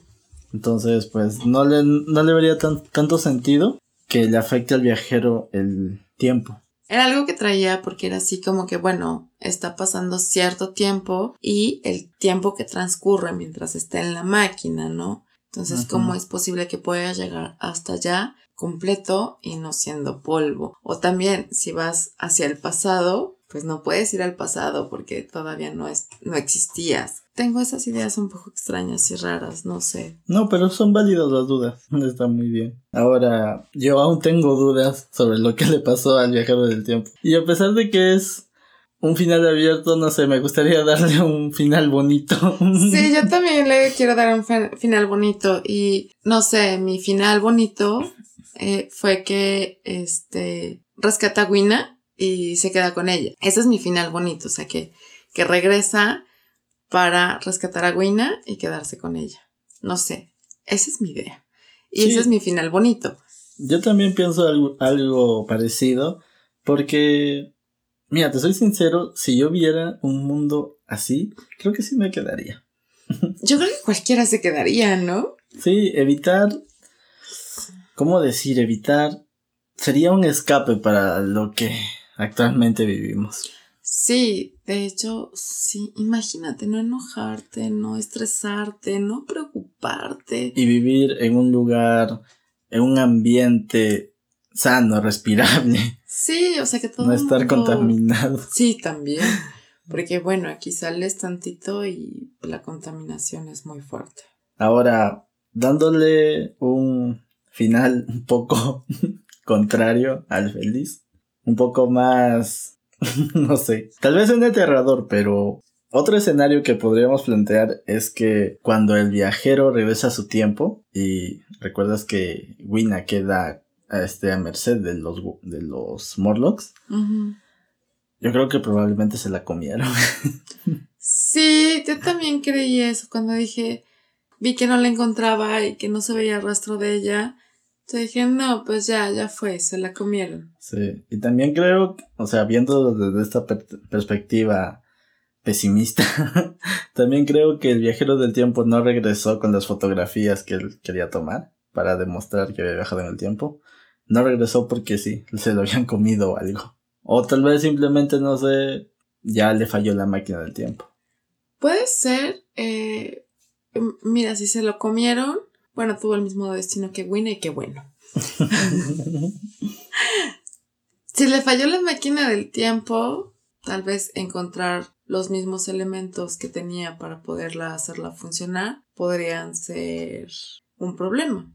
A: Entonces, pues no le, no le vería tan- tanto sentido que le afecte al viajero el tiempo.
B: Era algo que traía porque era así como que, bueno, está pasando cierto tiempo y el tiempo que transcurre mientras está en la máquina, ¿no? Entonces. ¿cómo es posible que pueda llegar hasta allá completo y no siendo polvo? O también, si vas hacia el pasado, pues no puedes ir al pasado porque todavía no, es, no existías. Tengo esas ideas un poco extrañas y raras, no sé.
A: No, pero son válidas las dudas. Está muy bien. Ahora, yo aún tengo dudas sobre lo que le pasó al viajero del tiempo. Y a pesar de que es un final abierto, no sé, me gustaría darle un final bonito.
B: Sí, yo también le quiero dar un fin- final bonito y no sé, mi final bonito eh, fue que este rescata a Gwina y se queda con ella. Ese es mi final bonito, o sea que, que regresa para rescatar a Gwina y quedarse con ella. No sé, esa es mi idea. Y
A: Sí.
B: ese es mi final bonito.
A: Yo también pienso algo, algo parecido, porque, mira, te soy sincero, si yo viera un mundo así, creo que sí me quedaría.
B: Yo creo que cualquiera se quedaría, ¿no?
A: Sí, evitar, ¿cómo decir? Evitar sería un escape para lo que actualmente vivimos.
B: Sí, de hecho, sí, imagínate no enojarte, no estresarte, no preocuparte.
A: Y vivir en un lugar, en un ambiente sano, respirable,
B: Sí, o sea que todo
A: no
B: el
A: estar contaminado.
B: Sí, también. Porque bueno, aquí sales tantito y la contaminación es muy fuerte.
A: Ahora, dándole un final un poco contrario al feliz, un poco más, no sé, tal vez un aterrador, pero otro escenario que podríamos plantear es que cuando el viajero regresa a su tiempo y recuerdas que Wina queda a, este, a merced de los, de los Morlocks, yo creo que probablemente se la comieron.
B: Sí, yo también creí eso cuando dije, vi que no la encontraba y que no se veía rastro de ella. Entonces dije, no, pues ya, ya fue, se la comieron.
A: Sí, y también creo, o sea, viendo desde esta per- perspectiva pesimista, también creo que el viajero del tiempo no regresó con las fotografías que él quería tomar para demostrar que había viajado en el tiempo. No regresó porque sí, se lo habían comido o algo. O tal vez simplemente, no sé, ya le falló la máquina del tiempo.
B: Puede ser, eh, mira, si se lo comieron, bueno, tuvo el mismo destino que Winnie y qué bueno. Si le falló la máquina del tiempo, tal vez encontrar los mismos elementos que tenía para poderla hacerla funcionar podrían ser un problema,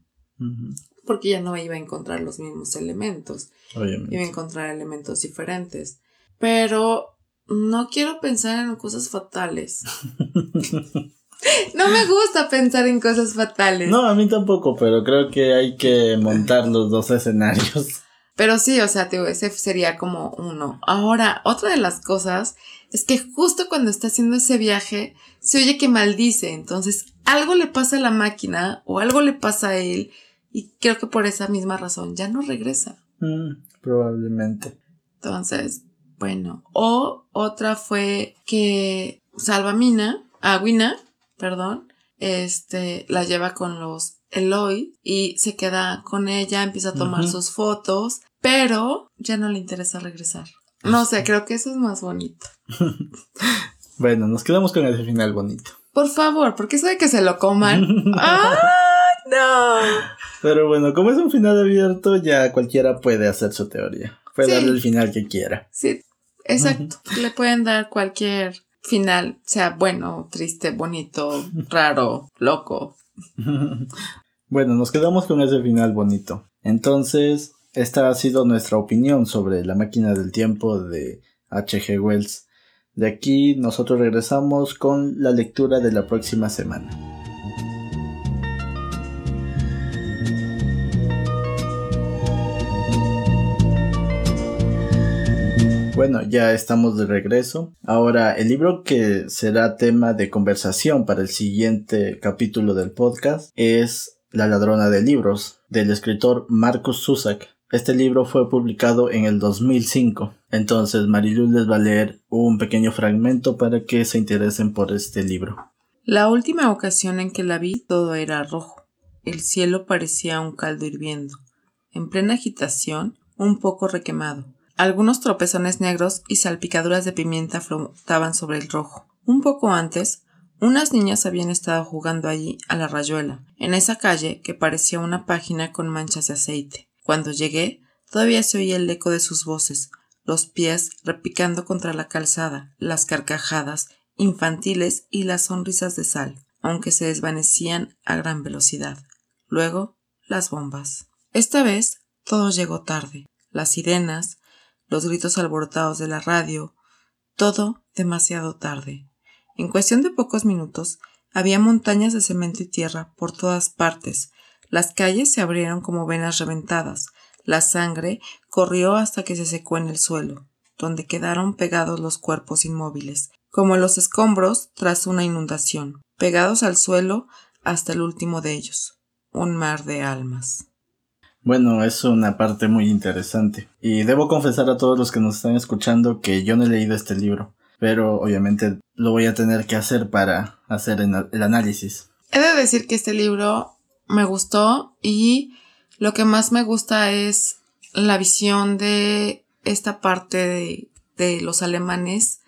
B: porque ya no iba a encontrar los mismos elementos, iba a encontrar elementos diferentes. Pero no quiero pensar en cosas fatales. No me gusta pensar en cosas fatales.
A: No, a mí tampoco, pero creo que hay que montar los dos escenarios.
B: Pero sí, o sea, ese sería como uno. Ahora, otra de las cosas es que justo cuando está haciendo ese viaje, se oye que maldice. Entonces, algo le pasa a la máquina o algo le pasa a él. Y creo que por esa misma razón ya no regresa.
A: Mm, probablemente.
B: Entonces, bueno. O otra fue que Salvamina, Aguina, perdón, este, la lleva con los Eloy y se queda con ella, empieza a tomar sus fotos, pero ya no le interesa regresar. No sé, creo que eso es más bonito.
A: bueno, nos quedamos con ese final bonito.
B: Por favor, porque eso de que se lo coman. ¡Ah! No.
A: Pero bueno, como es un final abierto, ya cualquiera puede hacer su teoría. Puede darle el final que quiera.
B: Sí, exacto. Le pueden dar cualquier final, sea bueno, triste, bonito, raro, loco.
A: bueno, nos quedamos con ese final bonito. Entonces, esta ha sido nuestra opinión sobre la máquina del tiempo de H.G. Wells. De aquí nosotros regresamos con la lectura de la próxima semana. Bueno, ya estamos de regreso. Ahora, el libro que será tema de conversación para el siguiente capítulo del podcast es La ladrona de libros, del escritor Marcus Zusak. Este libro fue publicado en el 2005. Entonces, Mariluz les va a leer un pequeño fragmento para que se interesen por este libro.
B: La última ocasión en que la vi, todo era rojo. El cielo parecía un caldo hirviendo. En plena agitación, un poco requemado. Algunos tropezones negros y salpicaduras de pimienta flotaban sobre el rojo. Un poco antes, unas niñas habían estado jugando allí a la rayuela, en esa calle que parecía una página con manchas de aceite. Cuando llegué, todavía se oía el eco de sus voces, los pies repicando contra la calzada, las carcajadas infantiles y las sonrisas de sal, aunque se desvanecían a gran velocidad. Luego, las bombas. Esta vez todo llegó tarde. Las sirenas, los gritos alborotados de la radio, todo demasiado tarde. En cuestión de pocos minutos, había montañas de cemento y tierra por todas partes. Las calles se abrieron como venas reventadas. La sangre corrió hasta que se secó en el suelo, donde quedaron pegados los cuerpos inmóviles, como los escombros tras una inundación, pegados al suelo hasta el último de ellos. Un mar de almas.
A: Bueno, es una parte muy interesante. Y debo confesar a todos los que nos están escuchando que yo no he leído este libro, pero obviamente lo voy a tener que hacer para hacer el análisis.
B: He de decir que este libro me gustó y lo que más me gusta es la visión de esta parte de, de los alemanes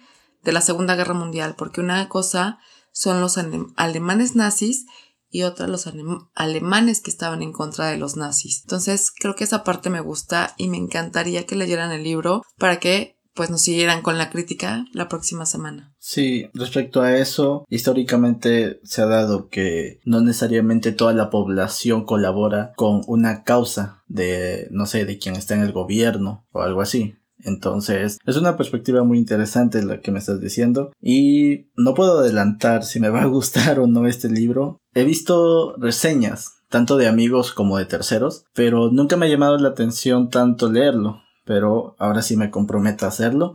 B: de la Segunda Guerra Mundial, porque una cosa son los alemanes nazis y otra los alemanes que estaban en contra de los nazis. Entonces creo que esa parte me gusta y me encantaría que leyeran el libro para que pues nos siguieran con la crítica la próxima semana.
A: Sí, respecto a eso, históricamente se ha dado que no necesariamente toda la población colabora con una causa de, no sé, de quien está en el gobierno o algo así. Entonces, es una perspectiva muy interesante la que me estás diciendo. Y no puedo adelantar si me va a gustar o no este libro. He visto reseñas, tanto de amigos como de terceros, pero nunca me ha llamado la atención tanto leerlo, pero ahora sí me comprometo a hacerlo.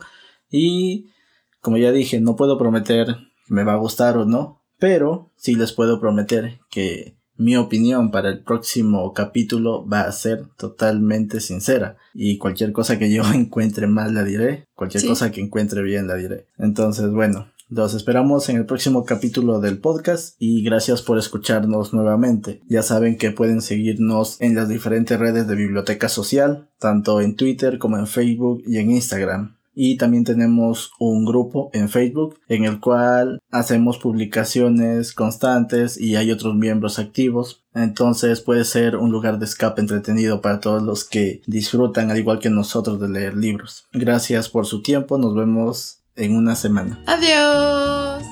A: Y como ya dije, no puedo prometer que me va a gustar o no, pero sí les puedo prometer que mi opinión para el próximo capítulo va a ser totalmente sincera y cualquier cosa que yo encuentre mal la diré, cualquier cosa que encuentre bien la diré. Entonces, bueno, los esperamos en el próximo capítulo del podcast y gracias por escucharnos nuevamente. Ya saben que pueden seguirnos en las diferentes redes de Biblioteca Social, tanto en Twitter como en Facebook y en Instagram y también tenemos un grupo en Facebook en el cual hacemos publicaciones constantes y hay otros miembros activos. Entonces puede ser un lugar de escape entretenido para todos los que disfrutan al igual que nosotros de leer libros. Gracias por su tiempo, nos vemos en una semana.
B: Adiós.